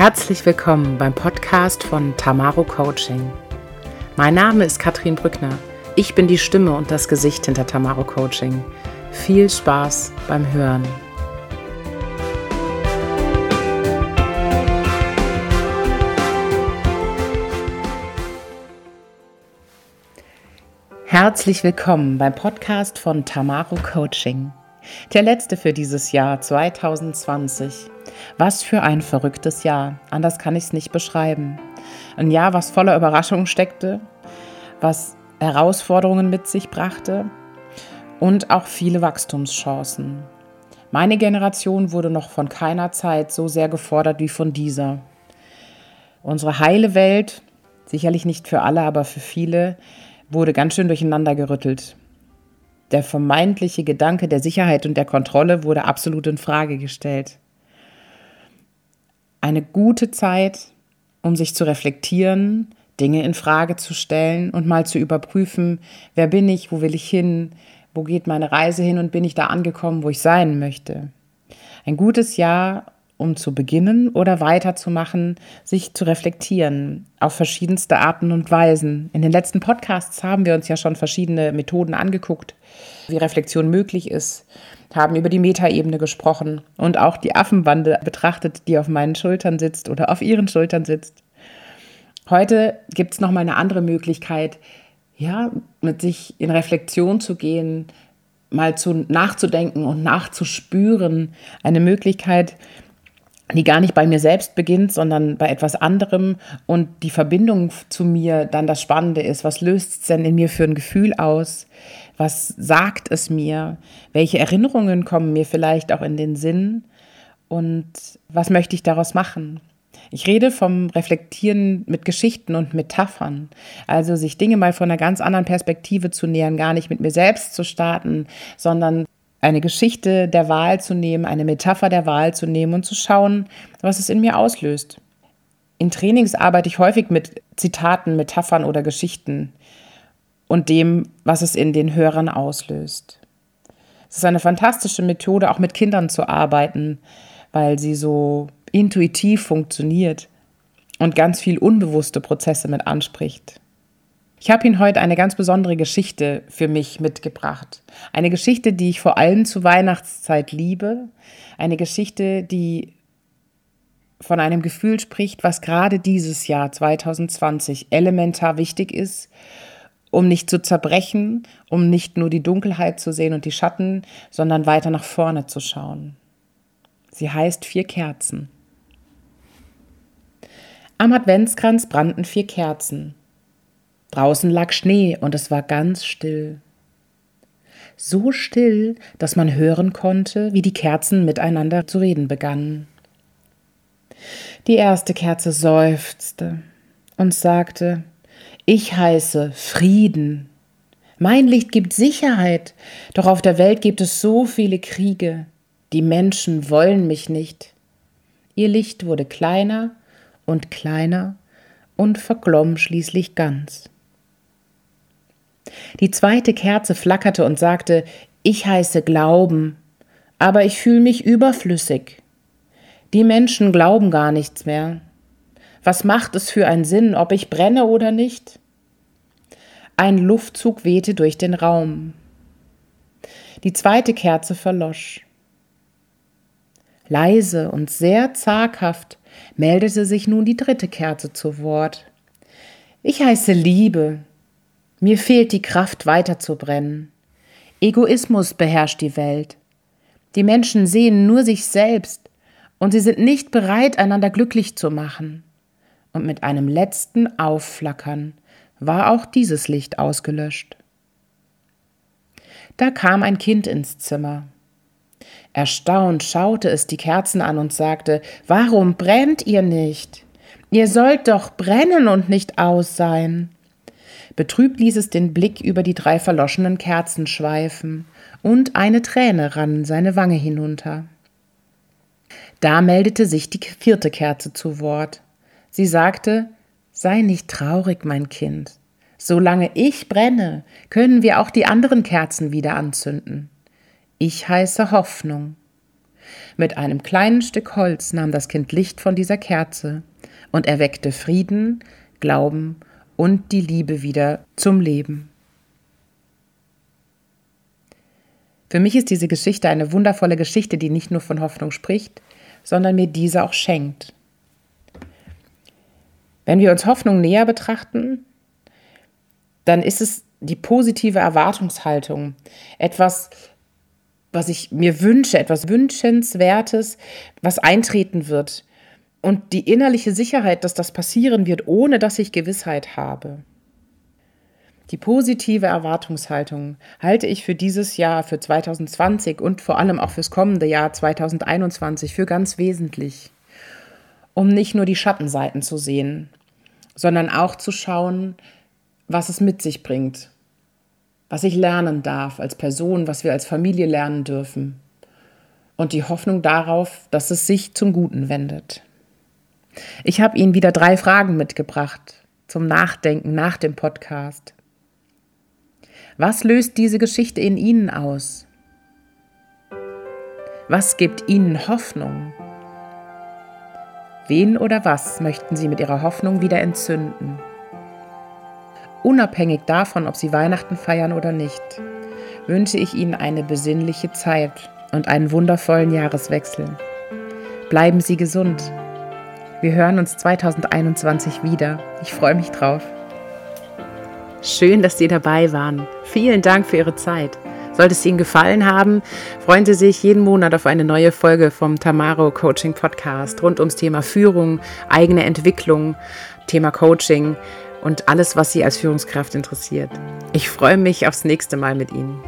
Herzlich willkommen beim Podcast von Tamaro Coaching. Mein Name ist Katrin Brückner. Ich bin die Stimme und das Gesicht hinter Tamaro Coaching. Viel Spaß beim Hören. Herzlich willkommen beim Podcast von Tamaro Coaching. Der letzte für dieses Jahr 2020. Was für ein verrücktes Jahr. Anders kann ich es nicht beschreiben. Ein Jahr, was voller Überraschungen steckte, was Herausforderungen mit sich brachte und auch viele Wachstumschancen. Meine Generation wurde noch von keiner Zeit so sehr gefordert wie von dieser. Unsere heile Welt, sicherlich nicht für alle, aber für viele, wurde ganz schön durcheinander gerüttelt. Der vermeintliche Gedanke der Sicherheit und der Kontrolle wurde absolut in Frage gestellt. Eine gute Zeit, um sich zu reflektieren, Dinge in Frage zu stellen und mal zu überprüfen, wer bin ich, wo will ich hin, wo geht meine Reise hin und bin ich da angekommen, wo ich sein möchte. Ein gutes Jahr, um zu beginnen oder weiterzumachen, sich zu reflektieren auf verschiedenste Arten und Weisen. In den letzten Podcasts haben wir uns ja schon verschiedene Methoden angeguckt, wie Reflexion möglich ist, haben über die Metaebene gesprochen und auch die Affenbande betrachtet, die auf meinen Schultern sitzt oder auf ihren Schultern sitzt. Heute gibt es nochmal eine andere Möglichkeit, ja, mit sich in Reflexion zu gehen, mal zu nachzudenken und nachzuspüren. Eine Möglichkeit, die gar nicht bei mir selbst beginnt, sondern bei etwas anderem und die Verbindung zu mir dann das Spannende ist. Was löst es denn in mir für ein Gefühl aus? Was sagt es mir? Welche Erinnerungen kommen mir vielleicht auch in den Sinn? Und was möchte ich daraus machen? Ich rede vom Reflektieren mit Geschichten und Metaphern. Also sich Dinge mal von einer ganz anderen Perspektive zu nähern, gar nicht mit mir selbst zu starten, sondern eine Geschichte der Wahl zu nehmen, eine Metapher der Wahl zu nehmen und zu schauen, was es in mir auslöst. In Trainings arbeite ich häufig mit Zitaten, Metaphern oder Geschichten und dem, was es in den Hörern auslöst. Es ist eine fantastische Methode, auch mit Kindern zu arbeiten, weil sie so intuitiv funktioniert und ganz viel unbewusste Prozesse mit anspricht. Ich habe Ihnen heute eine ganz besondere Geschichte für mich mitgebracht. Eine Geschichte, die ich vor allem zur Weihnachtszeit liebe. Eine Geschichte, die von einem Gefühl spricht, was gerade dieses Jahr 2020 elementar wichtig ist, um nicht zu zerbrechen, um nicht nur die Dunkelheit zu sehen und die Schatten, sondern weiter nach vorne zu schauen. Sie heißt Vier Kerzen. Am Adventskranz brannten vier Kerzen. Draußen lag Schnee und es war ganz still. So still, dass man hören konnte, wie die Kerzen miteinander zu reden begannen. Die erste Kerze seufzte und sagte, ich heiße Frieden. Mein Licht gibt Sicherheit, doch auf der Welt gibt es so viele Kriege. Die Menschen wollen mich nicht. Ihr Licht wurde kleiner und kleiner und verglomm schließlich ganz. Die zweite Kerze flackerte und sagte, ich heiße Glauben, aber ich fühle mich überflüssig. Die Menschen glauben gar nichts mehr. Was macht es für einen Sinn, ob ich brenne oder nicht? Ein Luftzug wehte durch den Raum. Die zweite Kerze verlosch. Leise und sehr zaghaft meldete sich nun die dritte Kerze zu Wort. Ich heiße Liebe, mir fehlt die Kraft weiterzubrennen. Egoismus beherrscht die Welt. Die Menschen sehen nur sich selbst und sie sind nicht bereit, einander glücklich zu machen. Und mit einem letzten Aufflackern war auch dieses Licht ausgelöscht. Da kam ein Kind ins Zimmer. Erstaunt schaute es die Kerzen an und sagte, Warum brennt ihr nicht? Ihr sollt doch brennen und nicht aus sein. Betrübt ließ es den Blick über die drei verloschenen Kerzen schweifen, und eine Träne rann seine Wange hinunter. Da meldete sich die vierte Kerze zu Wort. Sie sagte Sei nicht traurig, mein Kind. Solange ich brenne, können wir auch die anderen Kerzen wieder anzünden. Ich heiße Hoffnung. Mit einem kleinen Stück Holz nahm das Kind Licht von dieser Kerze und erweckte Frieden, Glauben und die Liebe wieder zum Leben. Für mich ist diese Geschichte eine wundervolle Geschichte, die nicht nur von Hoffnung spricht, sondern mir diese auch schenkt. Wenn wir uns Hoffnung näher betrachten, dann ist es die positive Erwartungshaltung, etwas, was ich mir wünsche, etwas Wünschenswertes, was eintreten wird. Und die innerliche Sicherheit, dass das passieren wird, ohne dass ich Gewissheit habe. Die positive Erwartungshaltung halte ich für dieses Jahr, für 2020 und vor allem auch fürs kommende Jahr 2021 für ganz wesentlich, um nicht nur die Schattenseiten zu sehen, sondern auch zu schauen, was es mit sich bringt, was ich lernen darf als Person, was wir als Familie lernen dürfen und die Hoffnung darauf, dass es sich zum Guten wendet. Ich habe Ihnen wieder drei Fragen mitgebracht zum Nachdenken nach dem Podcast. Was löst diese Geschichte in Ihnen aus? Was gibt Ihnen Hoffnung? Wen oder was möchten Sie mit Ihrer Hoffnung wieder entzünden? Unabhängig davon, ob Sie Weihnachten feiern oder nicht, wünsche ich Ihnen eine besinnliche Zeit und einen wundervollen Jahreswechsel. Bleiben Sie gesund. Wir hören uns 2021 wieder. Ich freue mich drauf. Schön, dass Sie dabei waren. Vielen Dank für Ihre Zeit. Sollte es Ihnen gefallen haben, freuen Sie sich jeden Monat auf eine neue Folge vom Tamaro Coaching Podcast rund ums Thema Führung, eigene Entwicklung, Thema Coaching und alles, was Sie als Führungskraft interessiert. Ich freue mich aufs nächste Mal mit Ihnen.